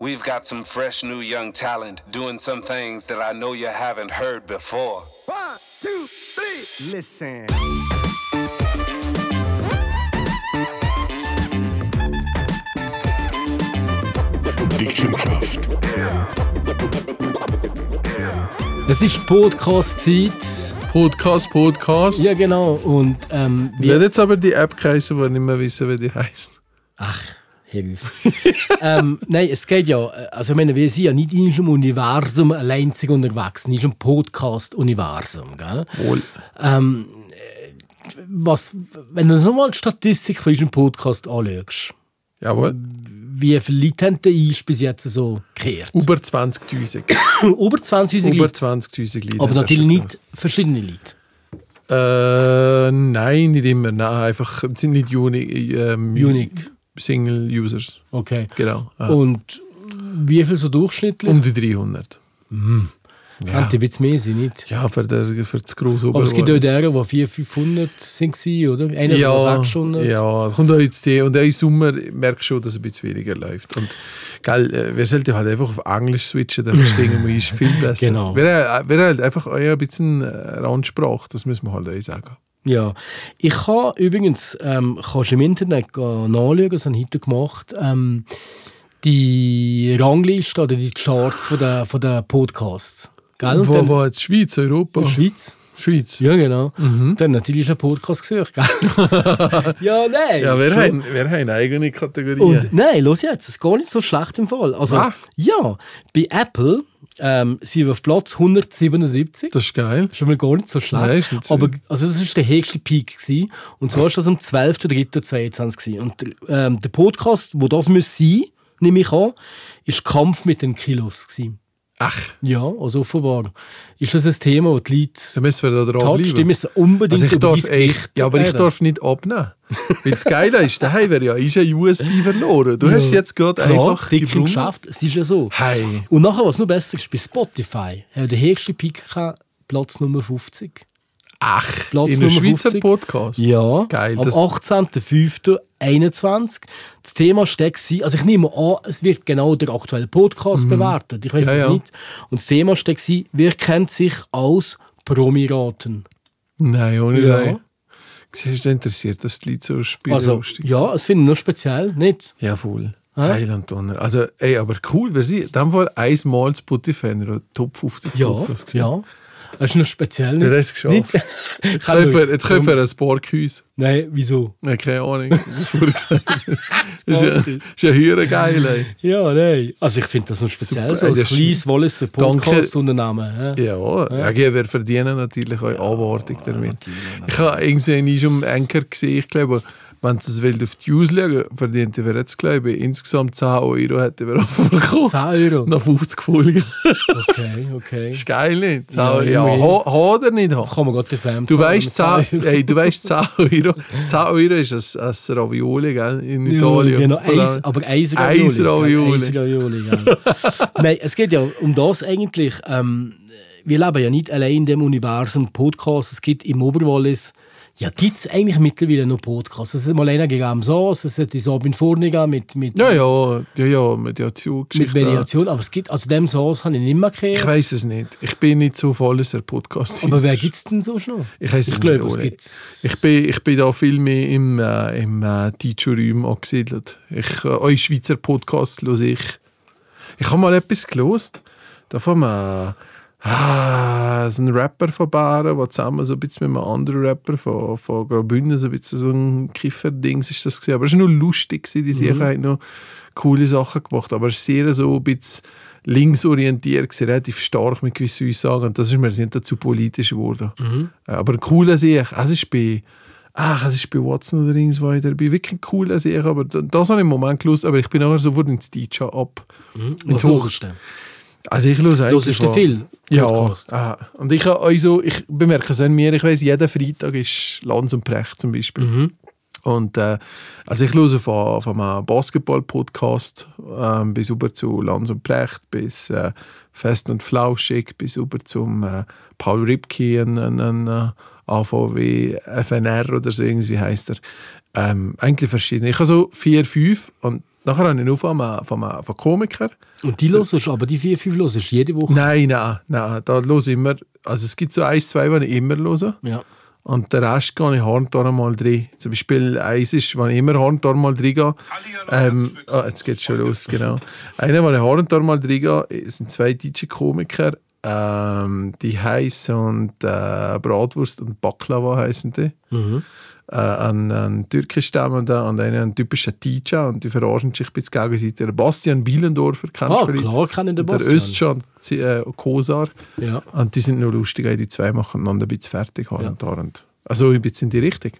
We've got some fresh new young talent doing some things that I know you haven't heard before. One, two, three. Listen. Es ist Podcast-Zeit. Podcast, Podcast. Ja, genau. Und ähm, Ich werde jetzt aber die App heißen, die nicht mehr wissen, wie die heißt. Ach, Hilfe. ähm, nein, es geht ja, also ich meine, wir sind ja nicht in unserem Universum allein unterwegs, nicht im Podcast-Universum, gell? Wohl. Ähm, äh, was, wenn du so mal die Statistik von unserem Podcast anschaust, Jawohl. wie viele Leute haben denn uns bis jetzt so gehört? Über 20.000. Über 20'000 Über Leute, 20.000 Leute. aber natürlich nicht verschiedene Leute. Äh, nein, nicht immer. Nein, einfach sind nicht unique, ähm, Unique. Single Users. Okay. Genau. Ja. Und wie viel so durchschnittlich? um die 300. Ja. Könnte jetzt mehr sein, nicht? Ja, für, der, für das grosse Aber es gibt auch deren, die 400, 500 waren, oder? Einer ja, ja, 600. ja, kommt auch jetzt die, und auch im Sommer merkst du schon, dass es ein bisschen weniger läuft. Und gell, äh, wir sollten halt einfach auf Englisch switchen, dann verstehen wir uns viel besser. Genau. Wäre wär halt einfach auch ein bisschen äh, Randsprache, das müssen wir halt auch sagen. Ja. Ich kann übrigens, ähm, kannst im Internet nachschauen, das habe ich heute gemacht, ähm, die Rangliste oder die Charts von der, von der Podcasts. Gell? Wo, wo jetzt Schweiz, Europa? Schweiz. Schweiz. Ja, genau. Dann natürlich ein Podcast gesucht, gell? ja, nein. Ja, wir Schon. haben, wir haben eigene Kategorien. Und nein, los jetzt, es ist gar nicht so schlecht im Fall. Also, Ah. ja, bei Apple ähm, sind wir auf Platz 177. das ist geil. Schon mal gar nicht so schlecht. Nein, ist nicht so. Aber also das war der höchste Peak. Gewesen. Und zwar war das am 12.03.22. gewesen. Und ähm, der Podcast, wo das muss sein, nehme ich an, ist Kampf mit den Kilos. Gewesen. Ach, Ja, also offenbar. Ist das ein Thema, das die Leute dann müssen wir da toucht? Die dranbleiben. müssen unbedingt Also ich darf, ey, ja, aber ich darf nicht abnehmen. Weil das Geile ist, daheim wäre ja ist ein USB verloren. Du hast jetzt gerade Klar, einfach gebrummt. Geschäft, es ist ja so. Hey. Und nachher, was noch besser ist, bei Spotify, hat der höchste gehabt, Platz Nummer 50. Ach, Platz in einem Schweizer 50. Podcast. Ja, Geil. am Das, 18.05.21. Das Thema steckt sie, also ich nehme an, es wird genau der aktuelle Podcast bewertet. Ich weiß Mhm. Ja, es ja. nicht. Und das Thema steckt sie, wer kennt sich als Promiraten? nein, ohne Ja. ja. Siehst du, interessiert das die Leute so spielen Also, ja, es finde ich noch speziell, nicht? Ja, voll. Hä? Heiland Donner. Also, ey, aber cool, wir sind in dem Fall einmal Spotify in der Top 50 Ja, Podcast gewesen. ja. Das ist noch speziell. Der Nicht? Rest geschafft. Nicht? Jetzt können wir, ein Sporkhäus. Nein, wieso? Ja, keine Ahnung. Das wurde gesagt. Das ist ja, ja höher geil, ey. Ja, nein. Also ich finde das noch speziell, Super, so als ist- kleines Walliser Podcast-Unternehmen. Ja, ja. ja. wir verdienen natürlich auch Anwartung damit. Ich habe irgendwie nie schon einen Anker gesehen, ich glaube, wenn das will auf die Views schauen, verdient wir jetzt, glaube ich, insgesamt 10 Euro hätten wir bekommen. 10 Euro. Nach 50 Folgen. Okay, okay. ist geil nicht? 10 Ja, Euro. Ja, ha, ha oder nicht ha? Kann man den Sam Du weißt, mit 10, 10 ey, du weißt 10 Euro. 10 Euro ist ein, ein Ravioli gell, in Italien. Genau, Vor allem- Eis, aber Eisravioli. Eisravioli. Eisravioli, gell. Nein, es geht ja um das eigentlich. Ähm, wir leben ja nicht allein in dem Universum Podcast. Es gibt im Oberwallis, ja, gibt es eigentlich mittlerweile noch Podcasts. Es hat mal einer gegeben, so, es hat die Sabine Furniger mit, mit, Ja, ja, ja, ja, mit der mit. Variation, aber es gibt, also dem Sauce habe ich nicht mehr Ich gehört. weiß es nicht. Ich bin nicht so voll als der Podcast. Aber wer gibt es denn so schon? Ich Ich es glaube, es gibt. Ich bin, ich bin da viel mehr im, äh, im äh, Teacher-Räum angesiedelt. Ich, äh, eure Schweizer Podcasts höre ich. Ich habe mal etwas gelost. Da von einem, ah, so ein Rapper von Baren, der zusammen so ein bisschen mit einem anderen Rapper von, von Graubünden so ein bisschen so ein Kifferdings ist das gewesen. Aber es war nur lustig, gewesen. die mhm. haben noch coole Sachen gemacht. Aber es ist sehr so ein bisschen linksorientiert, gewesen, relativ stark mit gewissen Aussagen. Und das ist mir nicht dazu politisch geworden. Äh, Aber ein cooler Sieg. Es ist bei, ach, es ist bei Watson oder irgendwas weiter. Bei wirklich ein cooler Sieg. Aber da- das habe ich im Moment gelust. Aber ich bin nachher sofort ins DJ ab. Was Hoch- hörst du denn? Also ich höre eigentlich... Hörst viel Ja. Podcast? Ah. Und ich, habe also, ich bemerke es an mir, ich weiß jeden Freitag ist Lanz und Precht zum Beispiel. Mhm. Und äh, also ich höre von, von einem Basketball-Podcast ähm, bis über zu Lanz und Precht, bis äh, Fest und Flauschig, bis über zum äh, Paul Ripke, ein, ein, ein äh, AVW, FNR oder so irgendwie heisst er. Ähm, eigentlich verschiedene. Ich habe so vier, fünf und nachher habe ich noch von einem, von einem, von einem Komiker. Und die hörst du, aber die vier, fünf hörst du jede Woche? Nein, nein, nein, da ich immer, also es gibt so ein, zwei, die ich immer höre. Ja. Und den Rest gehe ich Horntor mal drin. Zum Beispiel eins ist, wenn ich immer Horntor mal drin gehe. Ähm, ah, jetzt geht schon los, genau. Einer, wenn ich Horntor mal drin gehe, sind zwei deutsche Komiker. Ähm, die heißen äh, Bratwurst und Baklava heißen die. Äh, ein, ein türkisch stammender und einer ein typischer Teacher und die verarschen sich ein bisschen gegenseitig. Der Bastian Bielendorfer kennst Ah, du vielleicht? klar kenne ich den Und Der Bastian. Özcan äh, Kosar. Ja. Und die sind noch lustig, die zwei machen einander ein bisschen fertig. Ja. Und also ein bisschen in die Richtung.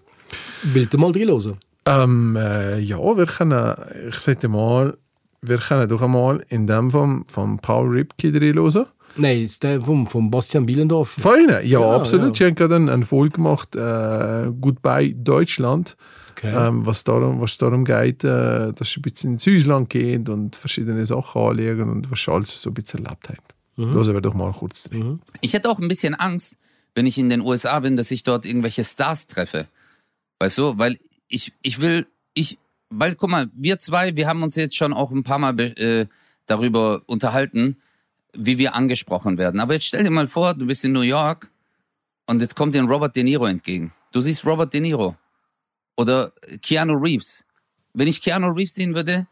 Willst du mal drin hören? Ähm, äh, ja, wir können, ich sage mal, wir können doch einmal in dem vom, vom Paul Ripke reinhören. Nein, ist der vom, vom Bastian Bielendorf. Von ihnen? Ja, Ja, absolut. ja. Sie haben gerade eine, eine Folge gemacht, äh, Goodbye Deutschland, Okay. ähm, was, darum, was darum geht, äh, dass sie ein bisschen ins Ausland gehen und verschiedene Sachen anlegen und was sie alles so ein bisschen erlebt haben. Mhm. Hören wir doch mal kurz drin. Ich hätte auch ein bisschen Angst, wenn ich in den USA bin, dass ich dort irgendwelche Stars treffe. Weißt du, weil ich, ich will, ich, weil, guck mal, wir zwei, wir haben uns jetzt schon auch ein paar Mal äh, darüber unterhalten, wie wir angesprochen werden. Aber jetzt stell dir mal vor, du bist in New York und jetzt kommt dir Robert De Niro entgegen. Du siehst Robert De Niro oder Keanu Reeves. Wenn ich Keanu Reeves sehen würde,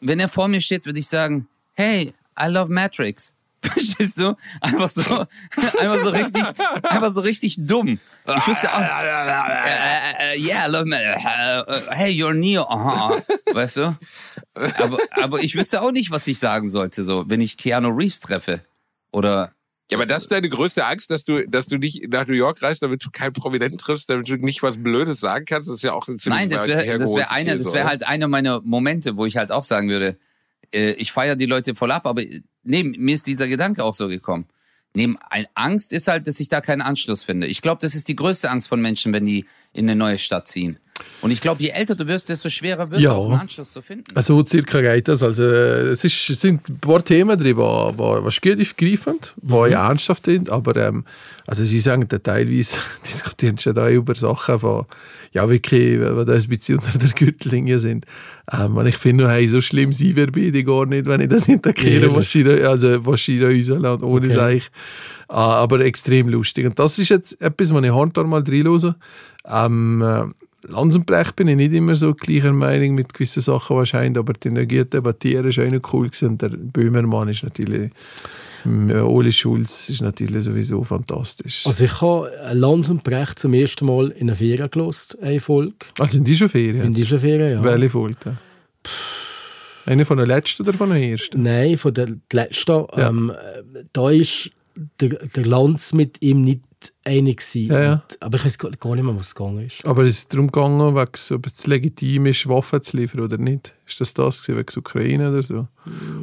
wenn er vor mir steht, würde ich sagen, hey, I love Matrix. Verstehst du? Einfach so, einfach so richtig, einfach so richtig dumm. Ich wüsste auch, äh, äh, yeah, I love Matrix. Äh, hey, you're Neo. Aha. Weißt du? Aber, aber ich wüsste auch nicht, was ich sagen sollte, so, wenn ich Keanu Reeves treffe. Oder, Ja, aber das ist deine größte Angst, dass du, dass du nicht nach New York reist, damit du keinen Prominenten triffst, damit du nicht was Blödes sagen kannst. Das ist ja auch ein ziemlich nein, das wäre, das wäre einer, These, das wäre halt einer meiner Momente, wo ich halt auch sagen würde, äh, ich feiere die Leute voll ab, aber äh, nee, mir ist dieser Gedanke auch so gekommen. Neben Angst ist halt, dass ich da keinen Anschluss finde. Ich glaube, das ist die größte Angst von Menschen, wenn die in eine neue Stadt ziehen. Und ich glaube, je älter du wirst, desto schwerer wird es Ja. auch einen Anschluss zu finden. Also circa geht das. Also, es, ist, es sind ein paar Themen drin, die, die, die gut aufgreifend, die Mhm. ernsthaft sind, aber ähm, also sie sagen teilweise, diskutieren schon da über Sachen von, ja wirklich, die da ein bisschen unter der Gürtellinie sind. Ähm, und ich finde, hey, so schlimm sein wir beide gar nicht, wenn ich das hinterkehre, was sie da, also, was sie da rauslassen, ohne Okay. Seich. Ah, aber extrem lustig. Und das ist jetzt etwas, was ich Handtar mal reinhöre. Ähm, äh, Lanzenbrecht bin ich nicht immer so gleicher Meinung mit gewissen Sachen wahrscheinlich, aber die Energie debattieren ist auch cool gewesen. Und der Böhmermann ist natürlich, ähm, Oli Schulz ist natürlich sowieso fantastisch. Also ich habe Lanz und Brecht zum ersten Mal in einer Ferien gelost, eine Folge. Also sind die schon Ferien? In dieser Ferien, ja. Welche Folge? Eine von der letzten oder von der ersten? Nein, von der letzten. Ja. Ähm, äh, da ist der, der Lanz mit ihm nicht einig gewesen. Ja, ja. Und, aber ich weiß gar nicht mehr, was gegangen ist. Aber es ist darum gegangen, ob es legitim ist, Waffen zu liefern oder nicht. Ist das das gewesen, wegen der Ukraine oder so?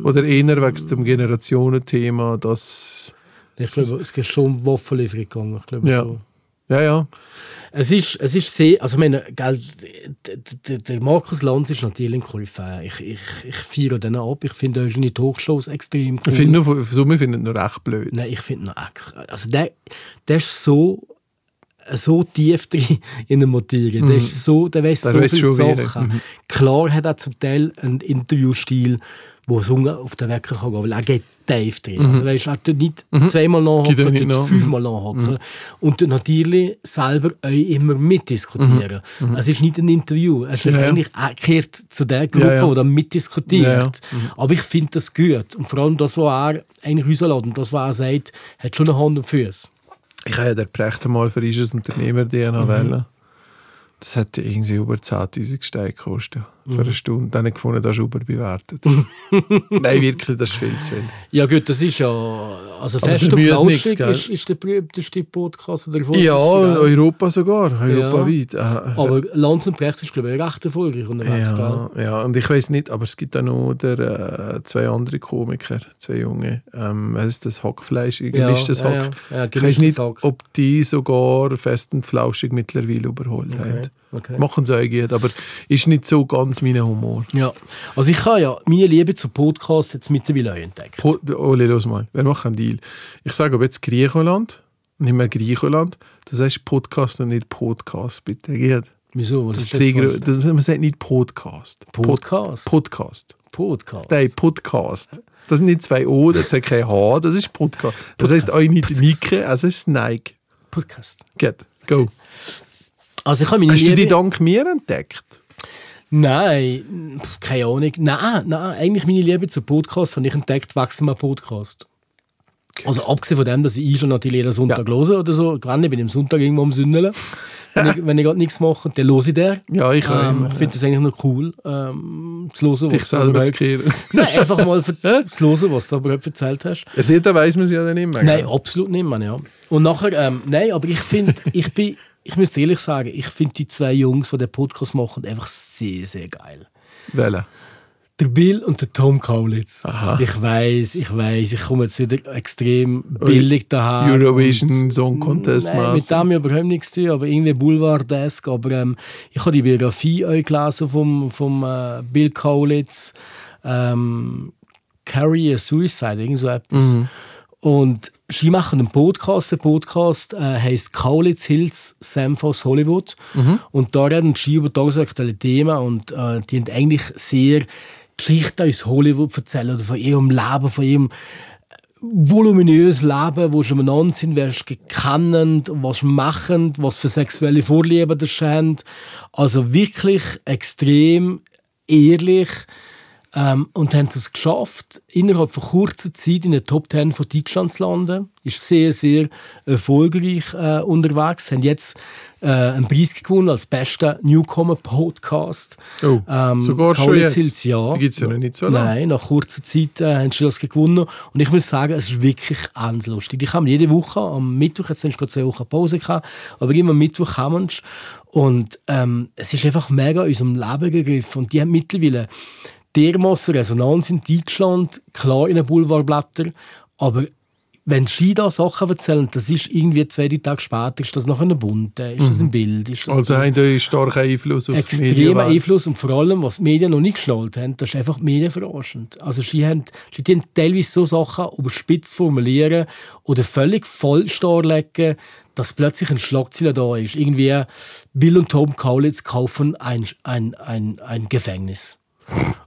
Oder eher wegen dem Generationenthema, dass... Ich glaube, es geht schon um Waffenlieferung gegangen. Ich glaube, Ja. so. Ja, ja. Es ist, es ist sehr, also ich meine, gell, d- d- der Markus Lanz ist natürlich ein Koryphäe. Ich, ich, ich feiere den ab. Ich finde seine Talkshows extrem cool. Ich finde, nur- so, wir finden ihn noch recht blöd. Nein, ich finde noch echt- also der, der ist so so tief drin in der Materie. Der, ist so, der weiß Der so viele Sachen. Klar hat er zum Teil einen Interviewstil, wo so auf den Wecker kann gehen, weil er geht tief drin. Also weißt, er tut nicht zweimal Geht er nachhaken, nicht tut nach. fünfmal nachhaken. Und natürlich selber auch immer mitdiskutieren. Es ist nicht ein Interview. Es ist Ja, ja. eigentlich er gehört zu der Gruppe, Ja, ja. die da mitdiskutiert. Ja, ja. Aber ich finde das gut. Und vor allem das, was er eigentlich rauslässt und das, was er sagt, hat schon eine Hand und Füße. Ich habe ja den Precht mal für ein Unternehmer DNA wählen. Das hätte irgendwie über 10'000 Steine gekostet. Für eine Stunde. Dann habe ich gefunden, das ist überbewertet. Nein, wirklich, das ist viel zu viel. Ja gut, das ist ja... Also Aber Fest und Flauschig ist, ist der berühmteste Podcast der Ja? Europa sogar. Europaweit. Äh, Aber Lanz und Brecht ist, glaube ich, recht erfolgreich unterwegs, Ja, gell? ja, und ich weiß nicht, aber es gibt auch noch der, äh, zwei andere Komiker, zwei junge. Ähm, was ist das Hackfleisch? Gemischtes ja, Hack. ja, ja, ich weiß nicht, Hack. ob die sogar fest und flauschig mittlerweile überholt haben. Okay. Machen sie auch gut, aber ist nicht so ganz mein Humor. Ja, also ich habe ja meine Liebe zu Podcasts jetzt mittlerweile auch entdeckt. Po Oli, los mal, wir machen einen Deal. Ich sage aber jetzt Griechenland, nicht mehr Griechenland. Du sagst Podcast und nicht Podcast, bitte. Geht. Wieso? Was Das ist Regel- das, man sagt nicht Podcast. Podcast. Pod, Podcast. Podcast. Nein, Podcast. Das sind nicht zwei O, das hat kein H, das ist Podcast. Das heißt auch nicht Nike, es ist Nike. Podcast. Geht, go. Also ich habe meine Hast du die dank mir entdeckt? Nein, pf, keine Ahnung. Nein, nein, eigentlich meine Liebe zu Podcasts habe ich entdeckt, wachsen wir Podcast. Also abgesehen von dem, dass ich schon natürlich jeden Sonntag Ja. höre oder so, bin ich am Sonntag irgendwo am Sündeln, wenn ich, wenn ich gerade nichts mache, dann höre ich den. Ja, ich auch ähm, immer, Ich finde das eigentlich noch cool, ähm, zu hören, Dich was du selber zu kehren. Nein, einfach mal zu hören, was du überhaupt erzählt hast. Ja, da weiss man es ja dann immer. Nein, gell? absolut nicht, man, ja. Und nachher, ähm, nein, aber ich finde, ich bin, ich muss ehrlich sagen, ich finde die zwei Jungs, die den Podcast machen, einfach sehr, sehr geil. Welche? Der Bill und der Tom Kaulitz. Aha. Ich weiß, ich weiß, ich komme jetzt wieder extrem billig daher. Eurovision Song Contest Nein, mit dem habe ich überhaupt nichts zu tun, aber irgendwie Boulevard-desk. Aber ähm, ich habe die Biografie auch gelesen vom, vom äh, Bill Kaulitz. Ähm, Carry a Suicide, irgend so etwas. Mhm. Und sie machen einen Podcast. Der Podcast äh, heißt Kaulitz Hills Samfos Hollywood. Mhm. Und da reden sie über tagesaktuelle Themen und äh, die haben eigentlich sehr Geschichten aus Hollywood erzählen oder von ihrem Leben, von ihrem voluminöses Leben, wo sie miteinander sind, wer sie kennen, was sie machen, was für sexuelle Vorlieben das haben. Also wirklich extrem ehrlich ähm, und haben es geschafft, innerhalb von kurzer Zeit in den Top 10 von Deutschland zu landen. Ist sehr, sehr erfolgreich äh, unterwegs. Haben jetzt äh, einen Preis gewonnen als bester Newcomer-Podcast. Oh, sogar schon jetzt? Hills, ja. Die gibt's ja noch nicht so lange. Nein, nach kurzer Zeit äh, haben sie das gewonnen. Und ich muss sagen, es ist wirklich ganz lustig. Ich habe jede Woche, am Mittwoch, jetzt haben sie gerade zwei Wochen Pause gehabt, aber immer am Mittwoch sie. Und ähm, es ist einfach mega in unserem Leben gegriffen. Und die haben mittlerweile dermaßen Resonanz in Deutschland, klar in den Boulevardblättern, aber wenn sie da Sachen erzählen, das ist irgendwie zwei, drei Tage später, ist das noch ein Bund, äh, ist das ein Bild, ist das Also haben die starken Einfluss auf die extremer Medienwelt. Einfluss und vor allem, was die Medien noch nicht geschnallt haben, das ist einfach medienverarschend. Also sie haben, sie haben teilweise so Sachen überspitzt formulieren oder völlig falsch darlegen, dass plötzlich ein Schlagzeiler da ist. Irgendwie Bill und Tom Kaulitz kaufen ein, ein, ein, ein Gefängnis.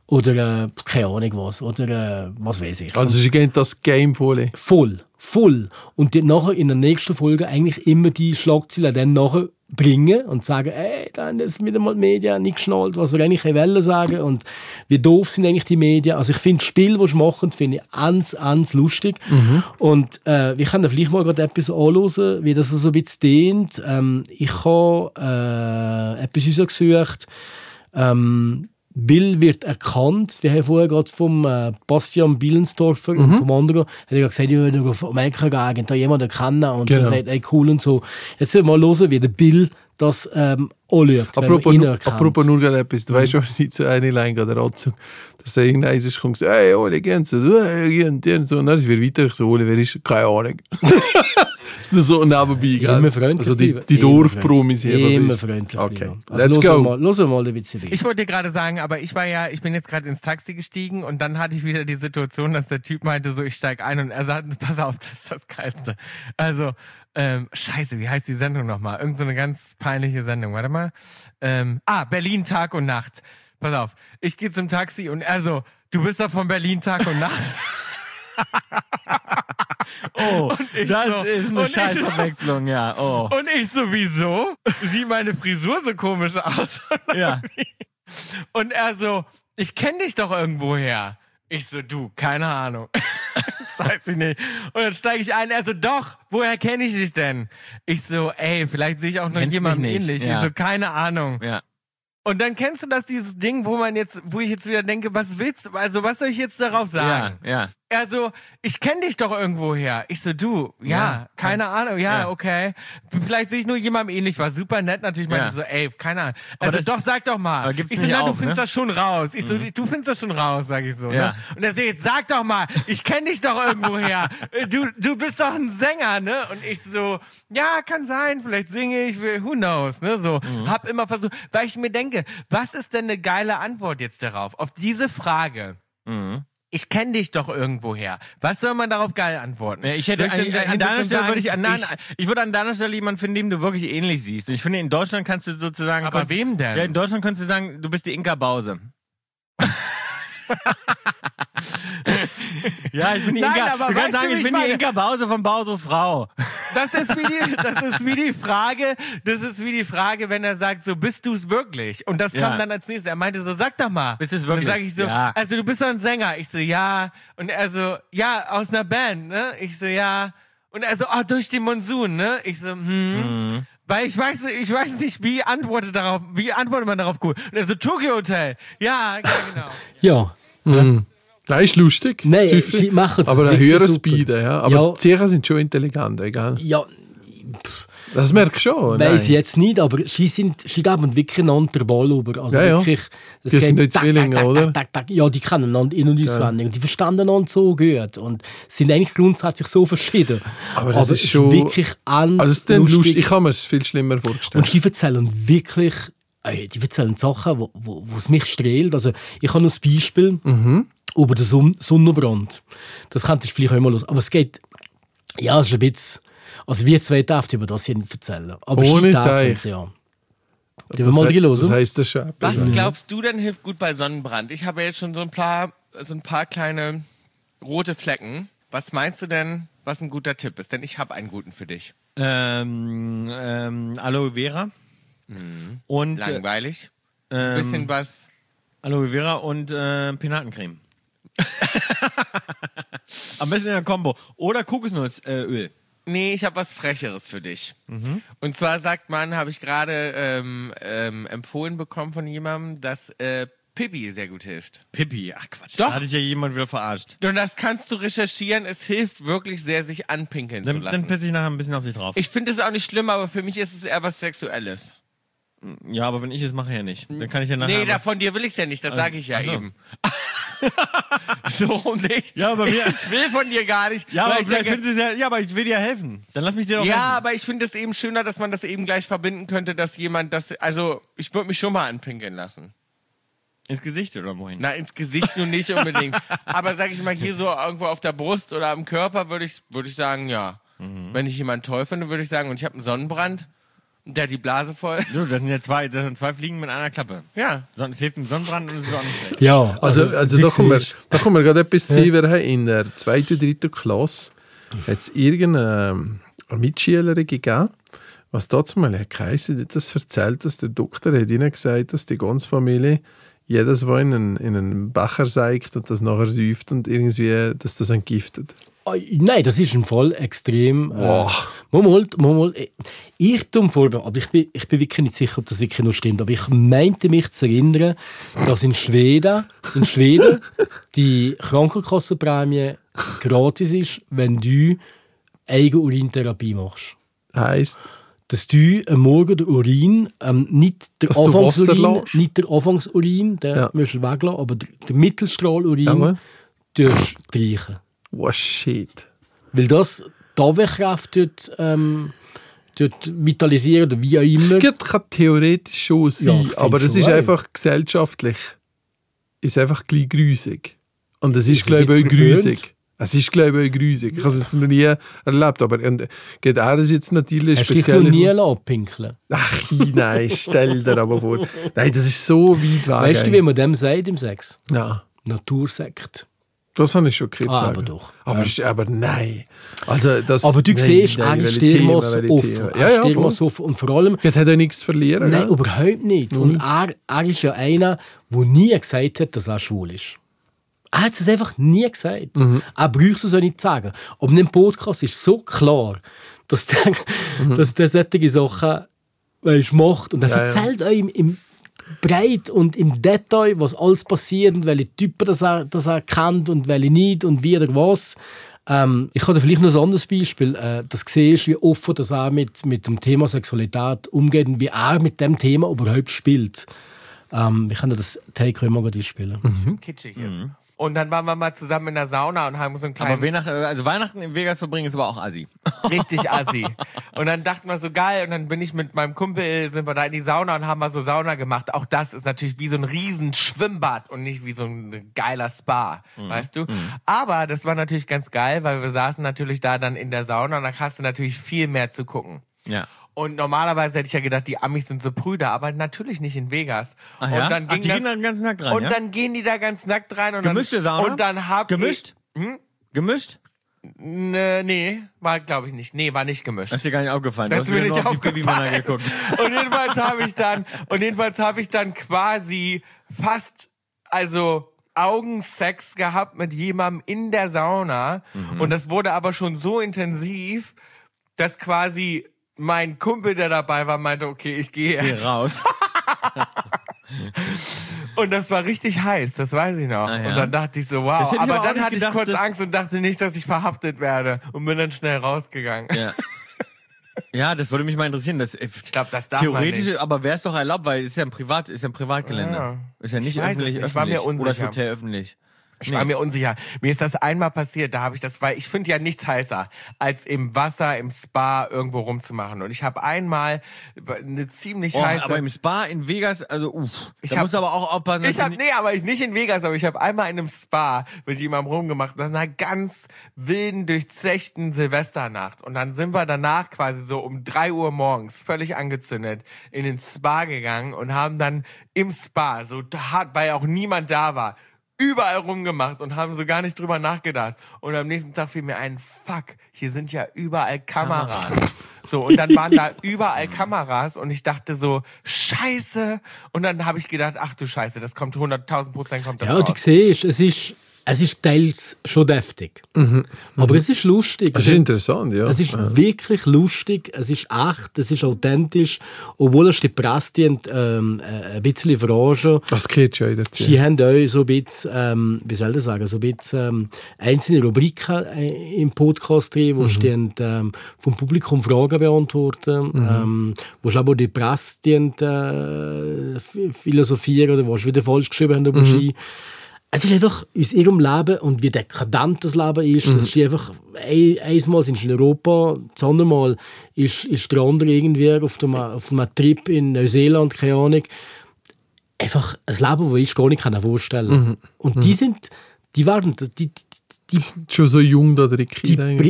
Oder äh, keine Ahnung was. Oder äh, was weiß ich. Also sie gehen das Game voll. Voll, voll. Und die nachher in der nächsten Folge eigentlich immer die Schlagzeilen dann nachher bringen und sagen, ey, da haben jetzt wieder mal die Medien nicht geschnallt, was wir eigentlich wollen sagen und wie doof sind eigentlich die Medien. Also ich finde das Spiel, das sie machen, finde ich ganz, ganz lustig. Und äh, wir können vielleicht mal gerade etwas anhören, wie das so ein bisschen dehnt. Ähm, ich habe äh, etwas rausgesucht, ähm, Bill wird erkannt. Wir haben vorher gerade vom äh, Bastian Billensdorfer und vom anderen, hat er gerade gesagt, ich würde auf Amerika gehen, da jemanden erkennen und Genau. er sagt, ey, cool und so. Jetzt werden wir mal hören, wie der Bill das ähm, wenn Apropos, man ihn nur- erkennt. apropos nur gerade etwas, du weißt schon, sie zu einer Line geht, der Anzug, dass der irgendeiner ist und gesagt, hey, Oli, gehen Sie, gehen Sie, und dann ist wieder weiter, ich so, Oli, wer ist, keine Ahnung. das ist nur so nebenbei, gell? Immer freundlich Also die, die Immer Dorfpromis hier. freundlich. Immer freundlich Okay, bleiben. let's Also go. mal, wir mal ein bisschen rein. Ich wollte dir gerade sagen, aber ich war ja, ich bin jetzt gerade ins Taxi gestiegen und dann hatte ich wieder die Situation, dass der Typ meinte, so ich steig ein und er sagte, pass auf, das ist das Geilste. Also, ähm, scheiße, wie heißt die Sendung nochmal? Irgend so eine ganz peinliche Sendung, warte mal. Ähm, ah, Berlin Tag und Nacht. Pass auf, ich gehe zum Taxi und er so, du bist doch von Berlin Tag und Nacht. Oh, das so- ist eine ich so- Scheißverwechslung, ja. Oh. Und ich so, wieso? Sieht meine Frisur so komisch aus? Ja. Und er so, ich kenne dich doch irgendwoher. Ich so, du, keine Ahnung. das weiß ich nicht. Und dann steige ich ein, er so, doch, woher kenne ich dich denn? Ich so, ey, vielleicht sehe ich auch noch Kennst jemanden ähnlich. ja. Ich so, keine Ahnung. Ja. Und dann kennst du das, dieses Ding, wo man jetzt, wo ich jetzt wieder denke, was willst du, also was soll ich jetzt darauf sagen? Ja, ja. Er so, ich kenne dich doch irgendwoher. Ich so, du, ja, Ja. keine Ahnung, ja, Ja. okay. Vielleicht sehe ich nur jemandem ähnlich, war super nett natürlich. Meinte Ja. so, ey, keine Ahnung. Also das- doch, sag doch mal. ich so, na, du auch, findest ne? das schon raus. Ich so, du findest das schon raus, sag ich so. Ja. Ne? Und er so, jetzt sag doch mal, ich kenne dich doch irgendwoher. du, du bist doch ein Sänger, ne? Und ich so, ja, kann sein, vielleicht singe ich, who knows, ne? So, Mhm. hab immer versucht, weil ich mir denke, was ist denn eine geile Antwort jetzt darauf? Auf diese Frage. Mhm. Ich kenne dich doch irgendwoher. Was soll man darauf geil antworten? Ja, ich hätte Soll an, denn- an deiner Stelle sagen, würde ich, an, ich- ich, würde an deiner Stelle jemanden finden, dem du wirklich ähnlich siehst. Ich finde, in Deutschland kannst du sozusagen. Aber konntest- wem denn? Ja, in Deutschland kannst du sagen, du bist die Inka Bause. Ja, ich bin die Nein, Inka. aber du kannst du, sagen, ich bin die meine? Inka Bause von Bause Frau. Das ist wie die, das ist wie die Frage, das ist wie die Frage, wenn er sagt, so bist du es wirklich? Und das Ja. kam dann als nächstes. Er meinte so, sag doch mal. Bist du's Und wirklich? Dann sage ich so, Ja. also du bist doch ein Sänger. Ich so, ja. Und er so, ja, aus einer Band, ne? Ich so, ja. Und er so, oh, durch den Monsun, ne? Ich so, hm. Weil ich weiß, ich weiß nicht, wie antwortet darauf, wie antwortet man darauf gut. Und er so, Tokyo Hotel. Ja, ja, genau. Ja. Nein, ist lustig. Nein, süffig. sie machen es Aber ein höheres. Speed, ja. Aber Ja. die Zieher sind schon intelligent, egal. Ja, Das merkst du schon. weiß ich jetzt nicht, aber sie, sind, sie geben wirklich einander den Ball über. Also Ja, ja. wirklich, das Die sind nicht Zwillinge, oder? tak, tak. Ja, die kennen einander in- und auswendig. Und die verstehen einander so gut. Und sind eigentlich grundsätzlich so verschieden. Aber das ist es schon- wirklich anders Also, es ist dann lustig. Ich kann mir es viel schlimmer vorstellen. Und die erzählen wirklich, äh, die erzählen Sachen, wo, wo, wo es mich strahlt. Also ich habe noch ein Beispiel Mhm. über den Son Sonnenbrand. Das könntest du vielleicht auch mal los. Aber es geht, ja, es ist ein bisschen, also wir zwei dürfen über das hier nicht erzählen. Aber Ohne sie es, ja. Die wir mal he- reinhören? Das heisst das schon. Was glaubst du denn hilft gut bei Sonnenbrand? Ich habe ja jetzt schon so ein paar, so ein paar kleine rote Flecken. Was meinst du denn, was ein guter Tipp ist? Denn ich habe einen guten für dich. Ähm, ähm, Aloe Vera. Und äh, Langweilig. ähm, Bisschen was. Aloe Vera und äh, Pinatencreme. Am besten in der Kombo. Oder Kokosnussöl. Nee, ich habe was Frecheres für dich. Und zwar sagt man, habe ich gerade ähm, ähm, empfohlen bekommen von jemandem, dass äh, Pippi sehr gut hilft. Pippi. Ach Quatsch. Doch. Da hatte ich ja jemand wieder verarscht. Und das kannst du recherchieren. Es hilft wirklich sehr, sich anpinkeln zu Dann, dann lassen. pisse ich nachher ein bisschen auf dich drauf. Ich finde es auch nicht schlimm, aber für mich ist es eher was Sexuelles. Ja, aber wenn ich es mache, ja nicht. Dann kann ich ja nachher. Nee, da, von dir will ich es ja nicht, das sage ich ja ach so. eben. so nicht. Ja, aber wir- ich will von dir gar nicht. ja, aber ich denke, ja. Ja, aber ich will dir helfen. Dann lass mich dir doch ja, helfen. aber ich finde es eben schöner, dass man das eben gleich verbinden könnte, dass jemand das. Also, ich würde mich schon mal anpinkeln lassen. Ins Gesicht oder wohin? Na, ins Gesicht nun nicht unbedingt. aber sag ich mal, hier so irgendwo auf der Brust oder am Körper würde ich, würde ich sagen, ja. Mhm. Wenn ich jemanden toll finde, würde ich sagen, und ich habe einen Sonnenbrand, der hat die Blase voll. Du, das sind ja zwei, das sind zwei Fliegen mit einer Klappe. Ja. Es hilft im Sonnenbrand und es ist auch nicht schlecht. Ja, Also, also wie da, kommen wir, da kommen wir gerade etwas sehen. Wir haben in der zweiten, dritten Klasse hat es irgendeine Mitschülerin gegeben, was dazu mal hat geheißen, die hat das erzählt, dass der Doktor hat ihnen gesagt, dass die ganze Familie jedes Mal in einen, in einen Becher seigt und das nachher säuft und irgendwie, dass das entgiftet. Nein, das ist im Fall extrem. Äh, Wow. mal, mal, mal, mal, äh, Irrtum vorbe, aber ich bin, ich bin wirklich nicht sicher, ob das wirklich noch stimmt. Aber ich meinte mich zu erinnern, dass in Schweden, in Schweden die Krankenkassenprämie gratis ist, wenn du Eigenurintherapie machst. Heißt, Dass du am Morgen den Urin, ähm, nicht der Anfangsurin, nicht der Anfangsurin, den Ja. musst du weglassen, aber der, der Mittelstrahlurin Jawohl. durchstreichen. Oh shit. Weil das die Abwehrkraft dort, ähm, dort vitalisieren oder wie auch immer. Das kann theoretisch schon Ja, sein, ich find aber es ist ja. einfach gesellschaftlich ist einfach gleich grusig. Und es ist, Ist glaube ich, auch grusig. Es ist, glaube ich, auch grusig. Ich habe es jetzt noch nie erlebt, aber und, geht er das jetzt natürlich Hast du dich speziell... noch nie abpinkeln Ach, nein, stell dir aber vor. Nein, das ist so weit weg. Weißt du, wie man dem sagt im Sex? Ja, Natursekt. Das habe ich schon gehört. Ah, aber doch. Aber, ist- aber nein. Also, das, Aber du nein, siehst, nein, er dermaßen welche offen. Er Ja, ist ja, offen. Und vor allem, Jetzt hat er nichts zu verlieren. nein, gell? überhaupt nicht. Und er, er ist ja einer, der nie gesagt hat, dass er schwul ist. Er hat es einfach nie gesagt. Mhm. Er bräuchte es auch nicht zu sagen. Aber in dem Podcast ist so klar, dass der, Mhm. dass der solche Sachen weißt, macht. Und er Ja, ja. erzählt euch im, im breit und im Detail, was alles passiert und welche Typen das er, das er kennt und welche nicht und wie oder was. Ähm, ich habe vielleicht noch ein anderes Beispiel. Äh, das siehst wie offen dass er mit, mit dem Thema Sexualität umgeht und wie er mit dem Thema überhaupt spielt. Ähm, wir können das Take immer gerade spielen. Kitschig ist. Und dann waren wir mal zusammen in der Sauna und haben so einen kleinen Aber Weihnachten, also Weihnachten in Vegas verbringen ist aber auch assi. richtig assi. Und dann dachten wir so geil und dann bin ich mit meinem Kumpel, sind wir da in die Sauna und haben mal so Sauna gemacht. Auch das ist natürlich wie so ein riesen Schwimmbad und nicht wie so ein geiler Spa, weißt du? Aber das war natürlich ganz geil, weil wir saßen natürlich da dann in der Sauna und da hast du natürlich viel mehr zu gucken. Ja. Und normalerweise hätte ich ja gedacht, die Amis sind so Brüder, aber natürlich nicht in Vegas. Ach ja? Und dann Ach, ging die das, gehen dann ganz nackt rein, Und ja? dann gehen die da ganz nackt rein und Gemischte dann, Sauna? Und dann hab Gemischt? Ich, hm? Gemischt? Nee, nee, war glaube ich nicht. Nee, war nicht gemischt. Das ist dir gar nicht aufgefallen. Das mir nicht auf die Babymänner geguckt. Und jedenfalls habe ich dann, und jedenfalls habe ich dann quasi fast, also Augensex gehabt mit jemandem in der Sauna. Mhm. Und das wurde aber schon so intensiv, dass quasi mein Kumpel, der dabei war, meinte, okay, ich gehe Geh raus. Und das war richtig heiß, das weiß ich noch. Ah, ja. Und dann dachte ich so, wow. ich Aber aber dann hatte ich gedacht, kurz dass- Angst und dachte nicht, dass ich verhaftet werde. Und bin dann schnell rausgegangen. Ja. Ja, das würde mich mal interessieren. Das, Ich glaube, das darf man theoretisch, nicht. aber wäre es doch erlaubt, weil es ist ja ein Privat, ist ja ein Privatgelände. Ja. Ist ja nicht Ich öffentlich, nicht, ich war öffentlich. mir Oder das unsicher. Hotel öffentlich. Ich war mir unsicher. Mir ist das einmal passiert, da habe ich das, weil ich finde ja nichts heißer, als im Wasser, im Spa irgendwo rumzumachen. Und ich habe einmal eine ziemlich Oh, heiße. aber im Spa in Vegas, also uff. Ich da hab- musst du aber auch aufpassen, ich habe nee, aber ich nicht in Vegas, aber ich habe einmal in einem Spa mit jemandem rumgemacht, nach einer ganz wilden, durchzechten Silvesternacht. Und dann sind wir danach quasi so um drei Uhr morgens völlig angezündet in den Spa gegangen und haben dann im Spa so hart, weil auch niemand da war, überall rumgemacht und haben so gar nicht drüber nachgedacht. Und am nächsten Tag fiel mir ein, fuck, hier sind ja überall Kameras. So, und dann waren da überall Kameras und ich dachte so, scheiße. Und dann habe ich gedacht, ach du Scheiße, das kommt 100.000 Prozent kommt das Ja, raus. du siehst, es ist, es ist teils schon deftig. Aber es ist lustig. Das ist interessant, ja. Es ist wirklich lustig, es ist echt, es ist authentisch, obwohl es die die haben, ähm, äh, ein bisschen verarschen. Das geht schon in der Zeit. Sie haben euch so ein bisschen, ähm, wie soll ich sagen, so ein bisschen ähm, einzelne Rubriken äh, im Podcast drin, wo stehen ähm, vom Publikum Fragen beantworten, ähm, wo sie aber die haben, äh, philosophieren oder wo sie wieder falsch geschrieben haben über Ski. Es ist einfach aus ihrem Leben und wie dekadent das Leben ist. Das ist einfach, ein, einmal sind sie in Europa, das andere Mal ist, ist der andere irgendwie auf einem, auf einem Trip in Neuseeland, keine Ahnung einfach ein Leben, das ich gar nicht vorstellen kann. Und die sind, die waren, die, die, die, Schon so jung da drin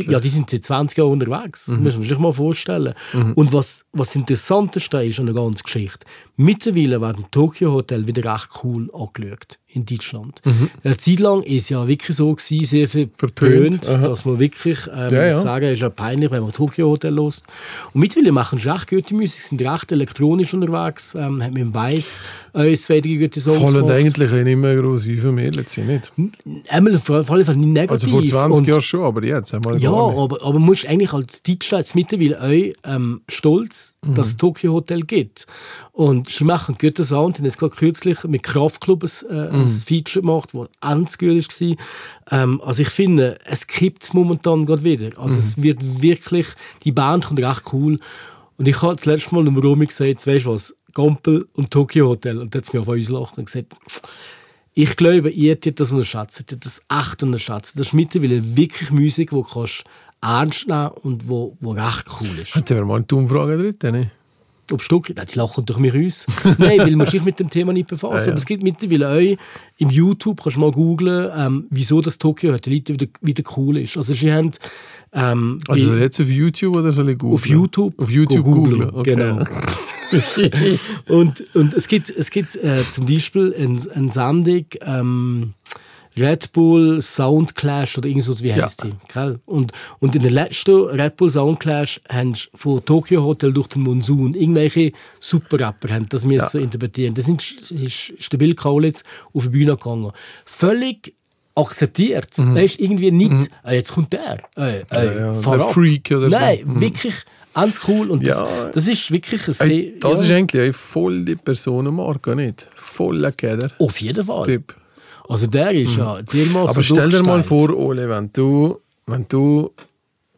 ja, die sind seit 20 Jahren unterwegs. Muss man sich mal vorstellen. Und was, was interessanteste ist an der ganzen Geschichte, mittlerweile werden Tokyo Hotel wieder recht cool angeschaut in Deutschland. Eine Zeit lang ist es ja wirklich so gewesen, sehr viel Verpönt, aha. dass man wirklich ähm, Ja, ja. sagen, es ist ja peinlich, wenn man Tokyo Hotel lost. Und mittlerweile machen sie echt gute Musik, sind recht elektronisch unterwegs, ähm, haben mit dem Weiss uns viele gute Songs Fallen gemacht. eigentlich nicht mehr groß auf, vermittelt sie nicht. Einmal jeden Fall nicht negativ. Also vor 20 Und- Jahren schon, aber jetzt einmal ja, aber, aber man muss eigentlich als Deutscher jetzt mittlerweile auch ähm, stolz, Mhm. dass es Tokyo Hotel gibt. Und sie machen guten Sound. Und es gerade kürzlich mit Kraftklub ein, äh, Mhm. ein Feature gemacht, das ganz gut war. Ähm, also ich finde, es kippt momentan gerade wieder. Also Mhm. es wird wirklich, die Band kommt recht cool. Und ich habe das letzte Mal dem Romy gesagt, weißt du was, Gompel und Tokyo Hotel. Und dann hat sie mich auf uns lachen und gesagt, ich glaube, ihr hättet das unterschätzt, ihr hättet das echt unterschätzt. Das ist mittlerweile wirklich Musik, die du kannst ernst nehmen und wo, wo recht cool ist. Hätten wir mal die Umfrage drin, ne? Ob Stuck, Nein, die lachen durch mich aus. Nein, weil man sich mit dem Thema nicht befassen. Ja, ja. Aber es gibt mittlerweile auch im YouTube, kannst du mal googlen, ähm, wieso das Tokyo heute Leute wieder, wieder cool ist. Also sie haben ähm, Also jetzt auf YouTube oder soll ich googeln? auf YouTube. Auf YouTube go googeln. Okay. Genau. und, und es gibt, es gibt äh, zum Beispiel eine ein Sendung, ähm, Red Bull Sound Clash oder irgend so, wie heißt die? Gell? Und, und in der letzten Red Bull Sound Clash haben sie von Tokyo Hotel durch den Monsun irgendwelche Superrapper haben das müssen interpretieren. Das sind, ist, ist der Bill Kaulitz auf die Bühne gegangen. Völlig akzeptiert. Mhm. Da ist irgendwie nicht, «Ah, jetzt kommt der. Äh, äh, ja, ab.» Freak oder so. Nein, Mhm. wirklich ganz cool. Und Ja. das, das ist wirklich ein Ey, das ja, ist eigentlich eine volle Personenmarke, nicht? Voller Keder. Auf jeden Fall. Typ. Also der ist ja dermaßen Aber stell dir mal vor, Ole, wenn du, wenn du,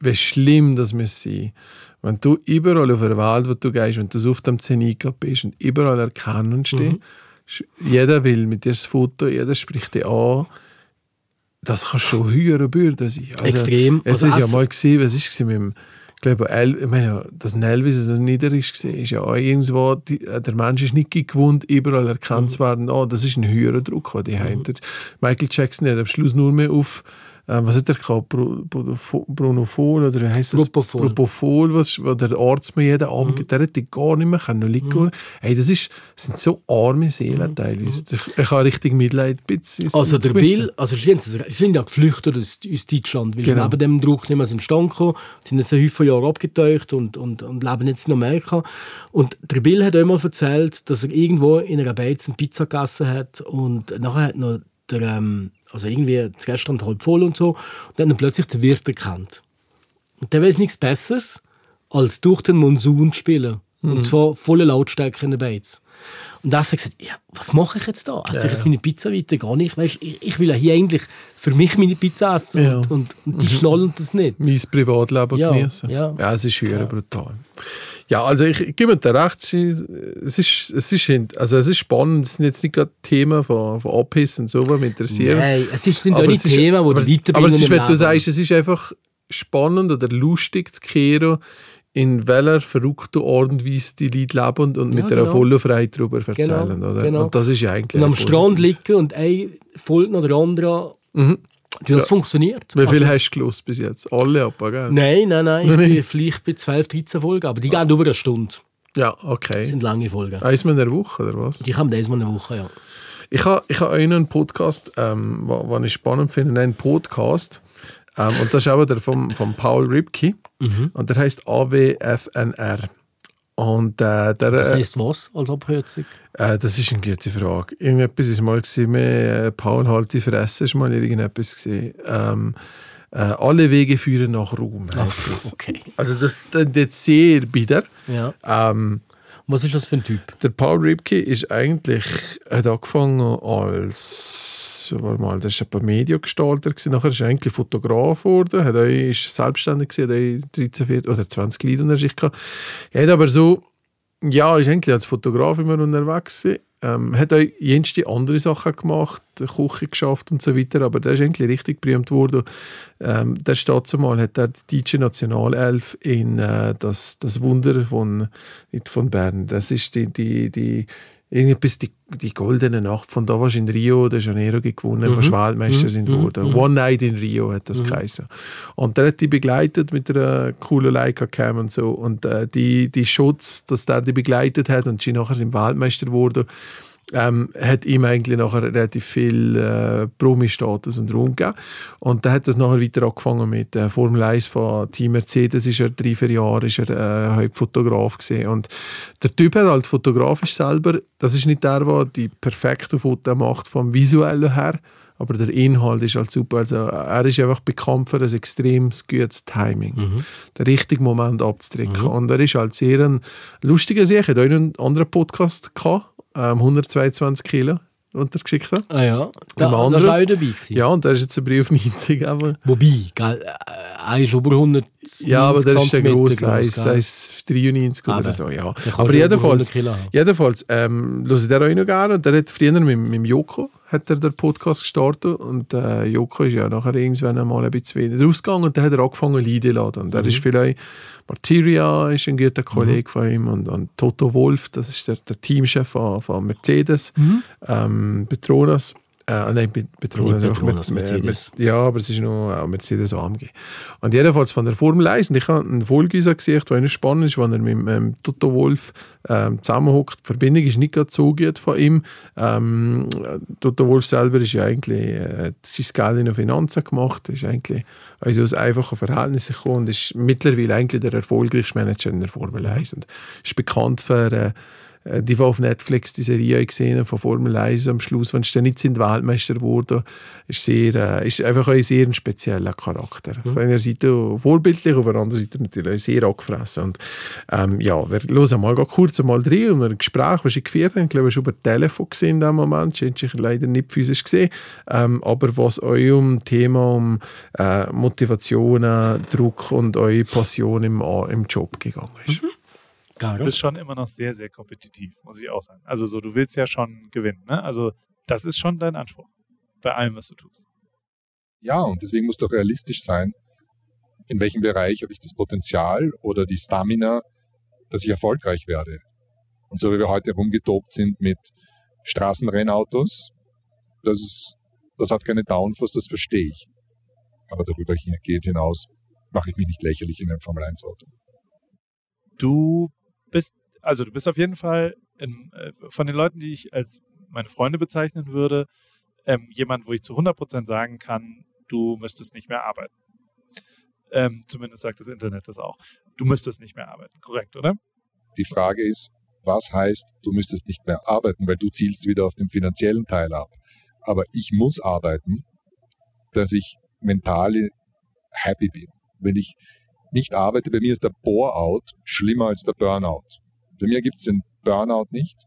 wie schlimm das muss sein, wenn du überall auf der Welt, wo du gehst, wenn du so auf dem Zenika bist und überall erkennen stehst, Mhm. jeder will mit dir das Foto, jeder spricht dich an, das kann schon höhere Bürde sein. Also, Extrem. Es Also ist ja mal gesehen, was ist mit dem, ich glaube, El, ich meine, dass ein Elvis so niederisch gesehen ist ja auch irgendwo, die, äh, der Mensch ist nicht gewohnt, überall erkannt Mhm. zu werden, oh, das ist ein höherer Druck, den die haben. Der Michael Jackson hat am Schluss nur mehr auf, äh, was hat er gehabt, Bru- Bru- Brunofol oder wie heisst das? Propofol. Propofol, was, was der Arzt mir jeden Abend gibt, der hätte gar nicht mehr können liegen. Hey, das, ist, das sind so arme Seelen teilweise. Ich, ich habe richtig Mitleid. Also der. Bill, also sie sind, ja geflüchtet aus, aus Deutschland, weil Genau. sie neben dem Druck nicht mehr sind stand gekommen, sind jetzt ein Haufen Jahre abgetaucht und, und, und leben jetzt in Amerika. Und der Bill hat auch mal erzählt, dass er irgendwo in einer Beiz eine Pizza gegessen hat und nachher hat noch der, ähm, also irgendwie Restaurant halb voll und so, und dann er plötzlich den Wirt erkannt. Und der weiß nichts Besseres, als durch den Monsun zu spielen. Mhm. Und zwar volle Lautstärke in der Beiz. Und dann hat er gesagt, ja, was mache ich jetzt da? Esse ich jetzt meine Pizza weiter? Gar nicht. Weißt, ich, ich will ja hier eigentlich für mich meine Pizza essen. Ja. Und, und, und die schnallen das nicht. mein Privatleben Ja, genießen. ja. es ist höher brutal. Ja, also ich, gebe dir recht, es ist, es ist, also es ist spannend, es sind jetzt nicht gerade Themen von, von Abhissen und so, die mich interessieren. Nein, es ist, sind Aber nicht Themen, die aber, weiterbringen Aber es ist, wenn du sagst, es ist einfach spannend oder lustig zu kehren, in welcher verrückten Art und Weise die Leute leben und, und Ja, mit einer genau. vollen Freiheit darüber erzählen. oder? genau. Und das ist ja eigentlich Und am positiv. Strand liegen und ein folgt noch der andere. Mhm. Das Ja. funktioniert. Wie viel Also- hast du gelost bis jetzt? Alle ab, gell? Nein, nein, nein. Ich bin vielleicht bei 12, 13 Folgen, aber die gehen über eine Stunde. Ja, Das okay. sind lange Folgen. Einmal in der Woche, oder was? Die haben das mal eine Woche, ja. Ich habe ich ha auch noch einen Podcast, ähm, was ich spannend finde, einen Podcast. Ähm, und das ist aber der von, von Paul Ripke. Mhm. Und der heißt AWFNR. Und äh, der, Das äh, heisst was als Abkürzung? äh, das ist eine gute Frage. Irgendetwas ist mal gesehen, äh, Paul halt die Fresse, ist mal irgendetwas gesehen. Ähm, äh, alle Wege führen nach Ruhm. das. Okay. Also das ist sehr bitter. Ja. Ähm, Was ist das für ein Typ? der Paul Ripke ist eigentlich, hat angefangen als, so war mal, das ist ein Mediengestalter gewesen, nachher ist er eigentlich Fotograf geworden, hat auch, ist selbstständig gewesen, hat auch 13, 14 oder 20 Lieder unter sich gehabt. Er hat aber so, ja, ist eigentlich als Fotograf immer unterwegs gewesen. Ähm, hat auch jenste andere Sachen gemacht, Küche geschafft und so weiter, aber der ist eigentlich richtig berühmt worden. Ähm, der steht zumal hat er die deutsche Nationalelf in äh, das, das Wunder von, nicht von Bern. Das ist die, die, die irgendetwas die, die goldene Nacht von da was in Rio de Janeiro gewonnen, wo Weltmeister sind worden. One Night in Rio hat das geheißen. Und der hat die begleitet mit einer coolen Leica Cam und so. Und äh, die, die Schutz, dass der die begleitet hat und sie nachher sind Weltmeister geworden, ähm, hat ihm eigentlich nachher relativ viel äh, Promi-Status und Ruhm gegeben. Und dann hat das nachher weiter angefangen mit äh, Formel 1 von Team Mercedes, ist er drei, vier Jahre ist er äh, Hauptfotograf gesehen und der Typ hat halt fotografisch selber, das ist nicht der, der die perfekten Fotos macht vom Visuellen her, aber der Inhalt ist halt super. Also er ist einfach bekannt für ein extrem gutes Timing. Den richtigen Moment abzudrücken. Und er ist halt sehr ein lustiger Sieg. Er hat auch noch einen anderen Podcast gehabt, ähm, 122 Kilo untergeschickt hat. Ah ja, da, da war auch dabei. Gewesen. Ja, und der ist jetzt ein Brief auf 90. Aber, Wobei, gell, äh, er ist über 100 ja, aber der ist der grosse, groß, Eis, gell? Eis 93 oder Aber so, ja. Aber schon über 100 jedenfalls, jedenfalls ähm, ich den auch noch gerne. Und der hat früher mit, mit Joko hat er den Podcast gestartet und äh, Joko ist ja nachher irgendwann einmal ein bisschen rausgegangen und dann hat er angefangen zu laden. Und er Mhm. ist vielleicht, Martyria ist ein guter Kollege von ihm und, und Toto Wolf, das ist der, der Teamchef von, von Mercedes, ähm, Petronas. Äh, nein, Pe- Petronas, Nicht Petronas, mit- mit- Mercedes. ja, aber es ist noch auch Mercedes AMG. Und jedenfalls von der Formel 1, und ich habe eine Folge gesehen, eigentlich spannend ist, wenn er mit ähm, Toto Wolf ähm, zusammenhockt. Die Verbindung ist nicht gerade so gut von ihm. Ähm, Toto Wolf selber ist ja eigentlich, äh, hat sein Geld in den Finanzen gemacht, ist eigentlich also aus einfachen Verhältnissen gekommen und ist mittlerweile eigentlich der erfolgreichste Manager in der Formel 1 und ist bekannt für äh, äh, die, die auf Netflix die Serie gesehen von Formel 1 am Schluss, wenn sie dann nicht sind Weltmeister wurden, ist, sehr, äh, ist einfach ein sehr spezieller Charakter. Auf einer Seite vorbildlich, auf der anderen Seite natürlich sehr angefressen. Und ähm, ja, wir hören mal kurz mal rein und ein Gespräch, das ich geführt habe, ich glaube, ich über Telefon gesehen in dem Moment, ich habe leider nicht physisch gesehen, ähm, aber was euch um Thema um äh, Motivationen, Druck und eure Passion im, im Job gegangen ist. Du Garo? bist schon immer noch sehr, sehr kompetitiv, muss ich auch sagen. Also so, du willst ja schon gewinnen, ne? Also das ist schon dein Anspruch bei allem, was du tust. Ja, und deswegen muss doch realistisch sein, in welchem Bereich habe ich das Potenzial oder die Stamina, dass ich erfolgreich werde. Und so wie wir heute rumgetobt sind mit Straßenrennautos, das, ist, das hat keine Downforce, das verstehe ich. Aber darüber geht hinaus, mache ich mich nicht lächerlich in einem Formel-1-Auto. Du bist, also du bist auf jeden Fall in, äh, von den Leuten, die ich als meine Freunde bezeichnen würde, ähm, jemand, wo ich zu 100% sagen kann, du müsstest nicht mehr arbeiten. Ähm, zumindest sagt das Internet das auch. Du müsstest nicht mehr arbeiten, korrekt, oder? Die Frage ist, was heißt, du müsstest nicht mehr arbeiten, weil du zielst wieder auf den finanziellen Teil ab. Aber ich muss arbeiten, dass ich mental happy bin. Wenn ich nicht arbeite, bei mir ist der Bore-out schlimmer als der Burnout. Bei mir gibt es den Burnout nicht.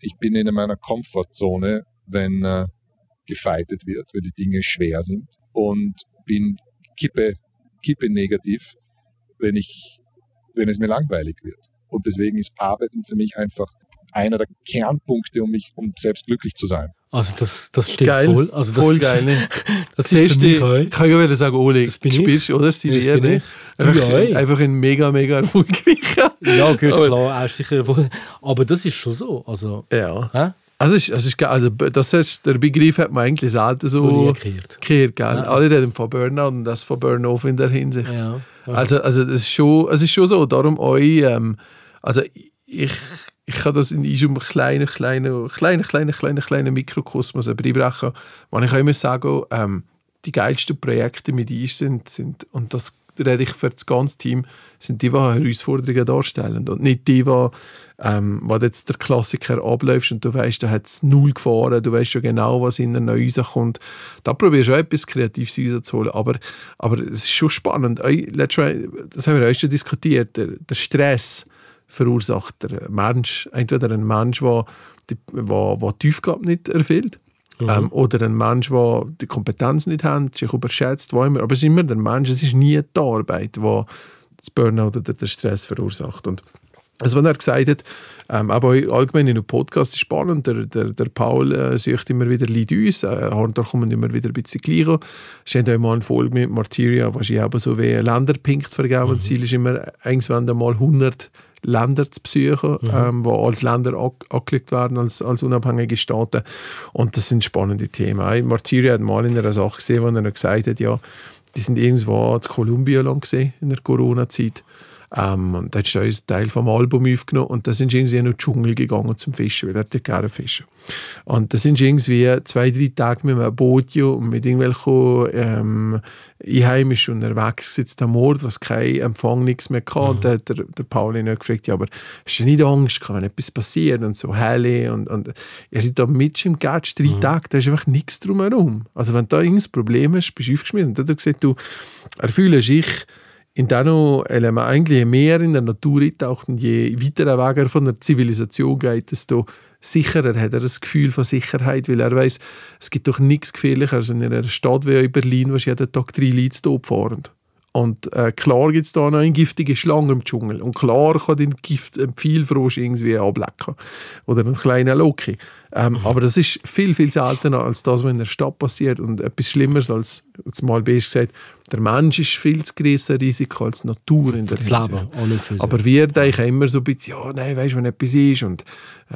Ich bin in meiner Komfortzone, wenn äh, gefeitet wird, wenn die Dinge schwer sind und bin kippe, kippe negativ, wenn ich, wenn es mir langweilig wird. Und deswegen ist Arbeiten für mich einfach einer der Kernpunkte, um mich, um selbst glücklich zu sein. Also das, das stimmt Geil. voll. Also das Voll ist, geil. Ne? Das ist für mich auch. ich kann ja wieder sagen, Ole, Das bin du ich. spielst, oder? Das Das ist die Lehre. ich. Einfach, auch. einfach ein mega, mega erfolgreicher. Ja, gut, Aber- klar, ist sicher. Aber das ist schon so. Also, Ja. hä? Also, ist, es ist, also das heißt, der Begriff hat man eigentlich selten so gehört. gehört, gell? Ja. Alle reden von Burnout und das von Burnout in der Hinsicht. Ja. Also, also das ist schon, es ist schon so. Darum euch, ähm, also ich, ich kann das in diesem kleinen, kleinen, kleinen, kleinen, kleinen, kleinen Mikrokosmos einbrechen. Wenn ich auch immer sage, ähm, die geilsten Projekte mit uns sind, sind, und das rede ich für das ganze Team, sind die, die Herausforderungen darstellen. Und nicht die, die, ähm, wo jetzt der Klassiker abläuft und du weißt, da hat es null gefahren, du weißt schon genau, was in neu rauskommt. Da probierst du auch etwas Kreatives rauszuholen. Aber, aber es ist schon spannend. Das haben wir auch schon diskutiert. Der, der Stress verursacht der Mensch, entweder ein Mensch, der die, wo, wo die Aufgabe nicht erfüllt, ähm, oder ein Mensch, der die Kompetenz nicht hat, sich überschätzt, wo immer. Aber es ist immer der Mensch, es ist nie die Arbeit, die das Burnout oder den Stress verursacht. Und also, wenn er gesagt hat, ähm, aber allgemein in einem Podcast ist spannend, der, der, der Paul äh, sucht immer wieder Leute uns, äh, da kommen immer wieder ein bisschen gleich. Es hat auch mal eine Folge mit Martyria, was ich aber so wie Länderpunkt vergeben. Das Ziel ist immer, irgendwann mal 100 Länder zu besuchen, ähm, die als Länder an- angelegt werden, als, als unabhängige Staaten. Und das sind spannende Themen. Auch Martyria hat mal in einer Sache gesehen, wo er gesagt hat, ja, die sind irgendwo in Kolumbien lang gesehen in der Corona-Zeit. Ähm, und da hat uns einen Teil vom Album aufgenommen und da sind sie irgendwie in den Dschungel gegangen zum Fischen, weil er hat gerne fischen. Und da sind sie irgendwie zwei, drei Tage mit einem Boot und mit irgendwelchen ähm, Einheimischen unterwegs sitzt am Ort, was kein Empfang, nichts mehr kann. Und da hat der, der Paul ihn auch gefragt, ja, aber hast du nicht Angst, gehabt, wenn etwas passiert und so helle und, und ihr seid da mit im Gatsch drei Tage, da ist einfach nichts drumherum. Also wenn du da irgendein Problem hast, bist du aufgeschmissen. Und dann hat er gesagt, du, er fühle sich in diesen Elementen eigentlich je mehr in der Natur eintaucht und je weiter er Weg er von der Zivilisation geht, desto sicherer hat er das Gefühl von Sicherheit, weil er weiß, es gibt doch nichts gefährlicher als in einer Stadt wie in Berlin, wo jeden Tag drei Leute tot fahren. Und äh, klar gibt es da noch eine giftige Schlange im Dschungel. Und klar kann den Gift ein Pfeilfrosch irgendwie ablecken. Oder einen kleinen Loki. Ähm, Aber das ist viel, viel seltener als das, was in der Stadt passiert. Und etwas Schlimmeres als, jetzt mal best gesagt, der Mensch ist viel zu größer Risiko als die Natur in der das Hinsicht. Leben. Aber wir denken immer so ein bisschen, ja, nein, weißt du, wenn etwas ist und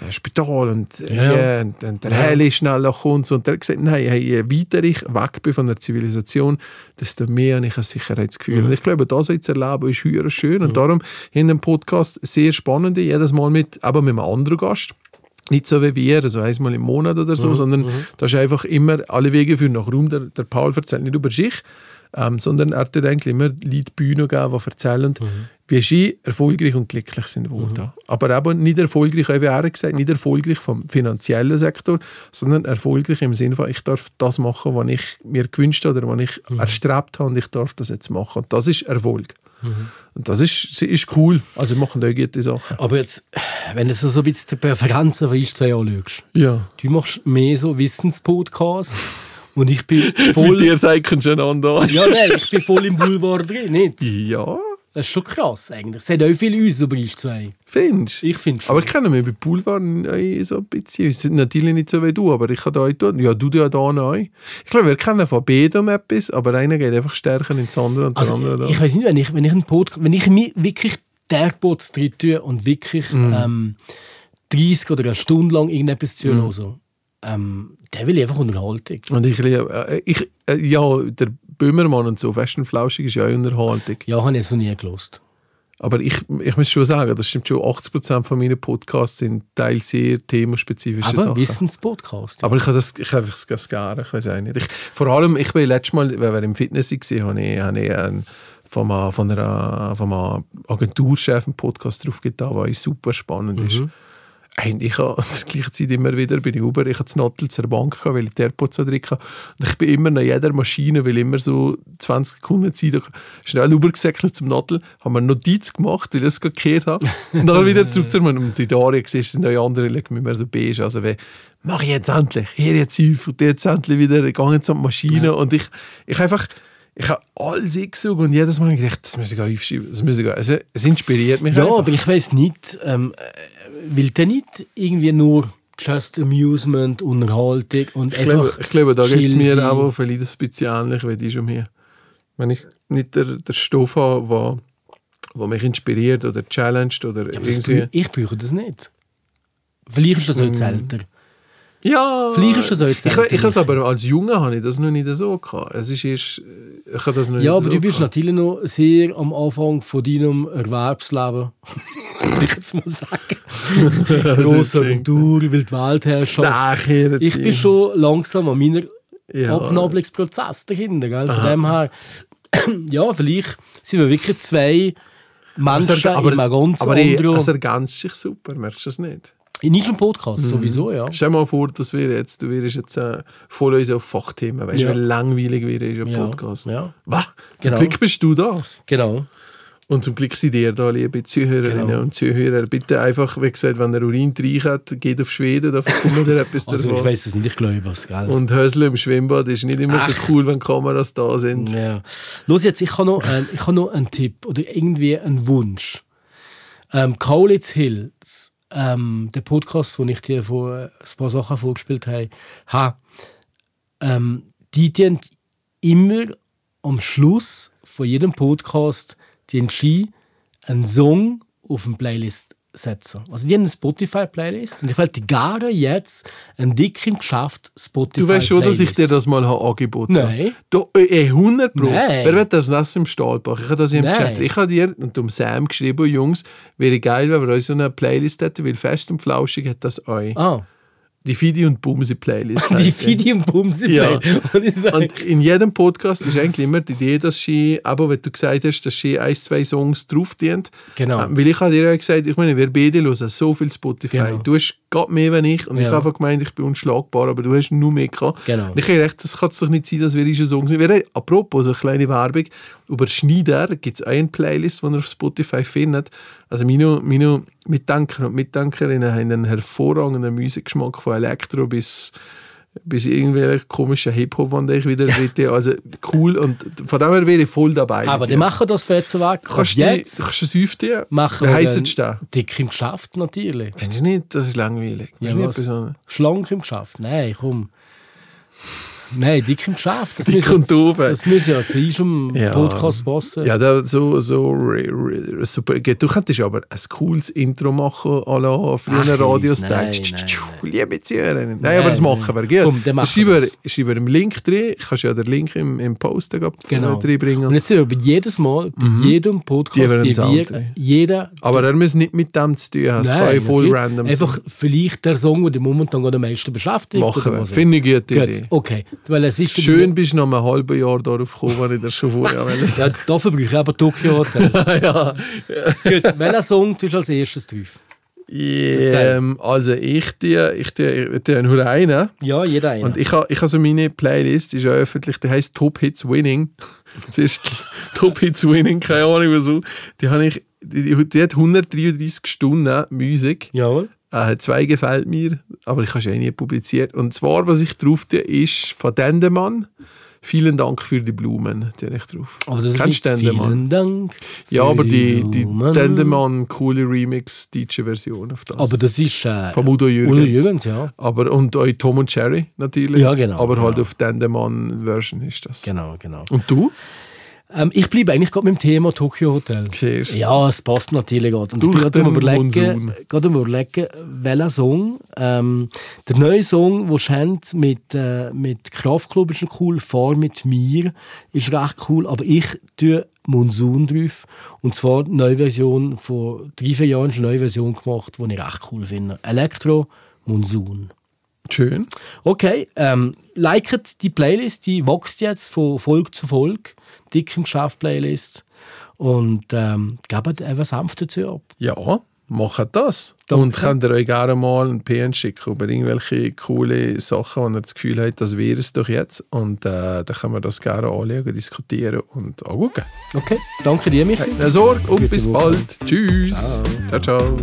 äh, Spital und, äh, Ja, ja. ja, und, und der Heli schneller kommt und der hat gesagt, nein, hey, je weiter ich weg bin von der Zivilisation, desto mehr habe ich ein Sicherheitsgefühl. Mhm. Und ich glaube, das jetzt erleben ist höher schön und darum in dem Podcast sehr spannend, jedes Mal mit, aber mit einem anderen Gast. Nicht so wie wir, also einmal im Monat oder Mhm. so, sondern da ist einfach immer alle Wege führen nach Rum. Der, der Paul erzählt nicht über sich, ähm, sondern er hat eigentlich immer Leute die Bühne gegeben, die erzählen, Mhm. wie sie erfolgreich und glücklich sind worden. Aber eben nicht erfolgreich, wie er gesagt nicht erfolgreich vom finanziellen Sektor, sondern erfolgreich im Sinne von, ich darf das machen, was ich mir gewünscht habe oder was ich Mhm. erstrebt habe und ich darf das jetzt machen. Und das ist Erfolg. Und das ist, ist cool. Also wir machen da gute Sachen. Aber jetzt, wenn du so ein bisschen die Präferenzen von zwei anschaust, Ja. du machst mehr so Wissenspodcasts und ich bin Mit voll... dir sagen schon an da. ja, nein, ich bin voll im Boulevard drin, nicht? Ja. Das ist schon krass eigentlich. Es hat auch viel uns über uns zwei. Findest du? Ich finde schon. Aber ich kenne mich bei Boulevard so ein bisschen. Es sind natürlich nicht so wie du, aber ich kann da. Ja, du ja da neu. Ich glaube, wir kennen von beidem etwas, aber einer geht einfach stärker ins andere und der Also, andere da. ich weiß nicht, wenn ich, wenn ich einen Podcast, wenn ich mir wirklich der Bots drin tue und wirklich Mhm. ähm, 30 oder eine Stunde lang irgendetwas zuhören, Mhm. so, ähm, der will einfach Unterhaltung. Und ich äh, ich, äh, ja, der Böhmermann und so, Fest und Flauschig ist ja auch Unterhaltung. Ja, habe ich jetzt noch nie gelost. Aber ich, ich muss schon sagen, das stimmt schon, 80% von meinen Podcasts sind teils sehr themenspezifische Aber Sachen. Wissens-Podcast. Ja. Aber ich habe das, ich habe das gerne, ich weiß auch nicht. Ich, vor allem, ich bin letztes Mal, wenn wir im Fitness waren, habe ich, habe ich einen, von einem, von einer, von einem Agenturchef einen Podcast drauf getan, der super spannend ist. Mhm. Eigentlich ich habe zur gleichen Zeit immer wieder bei Uber, ich hatte das Nattel zur Bank, gehabt, weil ich die AirPods so drin hatte. Und ich bin immer nach jeder Maschine, weil immer so 20 Sekunden Zeit, schnell rübergesäckelt zum Nattel, haben wir eine Notiz gemacht, weil ich es gekehrt habe. Und dann wieder zurück zu mir. Und die Daria siehst, sind auch andere, legen mir so beige. Also wie, mach ich jetzt endlich, hier jetzt auf und jetzt endlich wieder, gegangen zur Maschine. Und ich, ich einfach, ich habe alles eingesucht und jedes Mal gedacht, das muss ich auch aufschreiben, das muss ich auch. Es, es inspiriert mich Ja, einfach. aber ich weiß nicht, ähm, äh, will der nicht irgendwie nur just Amusement, Unterhaltung und Ich glaube, einfach ich glaube, da geht es mir auch vielleicht ein bisschen ähnlich wie die schon mir. Wenn ich nicht der, der Stoff habe, der wo mich inspiriert oder challenged oder Ja, das irgendwie. ich brauche das nicht. Vielleicht ist das Mm. jetzt älter. Ja, Vielleicht ist das auch jetzt ich, ich habe aber als Junge habe ich das noch nicht so gehabt. Es ist erst, ich habe das noch Ja, aber so du bist gehabt. natürlich noch sehr am Anfang von deinem Erwerbsleben. Ich jetzt mal sagen. Grosse schön. Agentur, Weltweltherrschaft. Nein, ich ich bin schon langsam an meiner Ja. Abnabelungsprozess dahinter. Gell? Von Aha. dem her, ja, vielleicht sind wir wirklich zwei Menschen aber, in einem ganz aber anderen... es ergänzt sich super, merkst du das nicht? In unserem Podcast Mhm. sowieso, ja. Stell dir mal vor, dass wir jetzt, du wirst jetzt äh, voll uns auf Fachthemen, weißt du, Ja. wie langweilig wir ist ein Ja. Podcast. Ja. Was? Zum Genau. Glück bist du da. Genau. Und zum Glück sind ihr da, liebe Zuhörerinnen Genau. und Zuhörer. Bitte einfach, wie gesagt, wenn ihr Urin rein hat, geht auf Schweden, da bekommt ihr etwas Also davon. ich weiß es nicht, ich glaube es, gell? Und Hösle im Schwimmbad ist nicht immer so cool, wenn Kameras da sind. Ja. Los jetzt, ich habe noch, ein- ich habe noch einen Tipp oder irgendwie einen Wunsch. Ähm, Kaulitz Hills, ähm, der Podcast, wo ich dir vor äh, ein paar Sachen vorgespielt habe, ha, ähm, die tun immer am Schluss von jedem Podcast die Ski einen Song auf eine Playlist setzen. Also die haben eine Spotify-Playlist und ich wollte gerne jetzt ein dick im Geschäft Spotify Du weißt schon, dass ich dir das mal habe angeboten habe. Nein. Du, äh, 100 Pro. Nein. Wer wird das nass im Stahlbach? Ich habe das im Nein. Chat. Ich habe dir und um Sam geschrieben, Jungs, wäre geil, wenn wir uns so eine Playlist hätten, weil Fest und Flauschig hat das euch. Ah. Die Fidi und Bumsi Playlist. Die. Fidi und Bumsi Ja. Play. Und in jedem Podcast ist eigentlich immer die Idee, dass sie, aber wenn du gesagt hast, dass sie ein, zwei Songs drauf dient. Genau. Äh, Weil ich habe dir ja gesagt, ich meine, wir beide hören so viel Spotify. Genau. Du hast gerade mehr wenn ich und ich Ja. habe einfach gemeint, ich bin unschlagbar, aber du hast nur mehr gehabt. Genau. Und ich habe gedacht, das kann es doch nicht sein, dass wir diese Songs sind. Wir apropos, so eine kleine Werbung, über Schneider gibt es eine Playlist, die ihr auf Spotify findet. Also meine, meine Mitdenker und Mitdenkerinnen haben einen hervorragenden Musikgeschmack von Elektro bis bis irgendwelche komischen Hip-Hop, wenn ich wieder bitte. Also cool und von dem her wäre ich voll dabei. aber die machen das für jetzt weg. Kannst jetzt kannst du es aufziehen? machen Wie wir heisst da? dick im Geschäft natürlich. Findest du nicht? Das ist langweilig. Ja, was? Schlank im Geschäft? Nein, komm. Nein, dick im Geschäft. Das Dick und doof. Das muss ja zu unserem Ja. Podcast passen. Ja, da, so, so super. Du könntest aber ein cooles Intro machen, à la früher Ach, Radiostyle. Liebe Zuhörer. Nein, Nein, aber das machen wir. Gell? Komm, dann machen wir schreiben im Link drin. Kannst ja den Link im, im Post Genau. reinbringen. Und jetzt sind wir jedes Mal, bei Mhm. jedem Podcast, die wir, jeder... aber er muss nicht mit dem zu tun haben. Es kann voll random Einfach vielleicht der Song, der momentan am meisten beschäftigt. Machen wir. Finde ich gute Gut, Idee. Okay, weil es ist... Schön bist du noch ein halbes Jahr darauf gekommen, wenn ich das schon vorher wollte Ja, dafür brauche ich aber Tokyo Hotel. ja. Gut, welcher Song tust du als erstes drauf? Ähm, also ich die, ich die, ich die nur einen. Ja, jeder eine. Und ich habe ich ha so meine Playlist, die ist ja öffentlich, die heißt Top Hits Winning. Das ist Top Hits Winning, keine Ahnung wieso. Die, habe ich, die, die, die hat 133 Stunden Musik. Jawohl. Äh, zwei gefällt mir, aber ich habe sie eh nie publiziert. Und zwar, was ich drauf tue, ist von Dendemann Vielen Dank für die Blumen, die ich drauf. Aber das Kennst du Dendemann? vielen Dank. Ja, aber die, die. Dendemann coole Remix, deutsche Version auf das. Aber das ist äh, Vom Udo Jürgens. Udo Jürgens, ja. Aber, und auch Tom und Jerry natürlich. Ja, genau, Aber halt genau. auf Dendemann-Version ist das. Genau, genau. Und du? Ähm, ich bleibe eigentlich gerade mit dem Thema Tokyo Hotel. Du? Ja, es passt natürlich gerade. Und Durch ich bin gerade am überlegen, gerade am überlegen, welcher Song. Ähm, der neue Song, den Schent mit, äh, mit Kraftklub ist cool, «Fahr mit mir» ist recht cool, aber ich tue Monsun drauf. Und zwar die neue Version, vor drei, vier Jahren ist eine neue Version gemacht, die ich recht cool finde. Elektro, Monsun. Schön. Okay, ähm, liket die Playlist, die wächst jetzt von Folge zu Folge. Dick im Geschäft Playlist. Und ähm, gebt etwas sanft dazu ab. Ja, macht das. Danke. Und könnt ihr euch gerne mal einen PN schicken über irgendwelche coole Sachen, wo ihr das Gefühl habt, das wäre es doch jetzt. Und äh, dann können wir das gerne anschauen, diskutieren und anschauen. Okay, danke dir, Michael. Keine Sorge und Gute bis Woche. bald. Tschüss. ciao. ciao.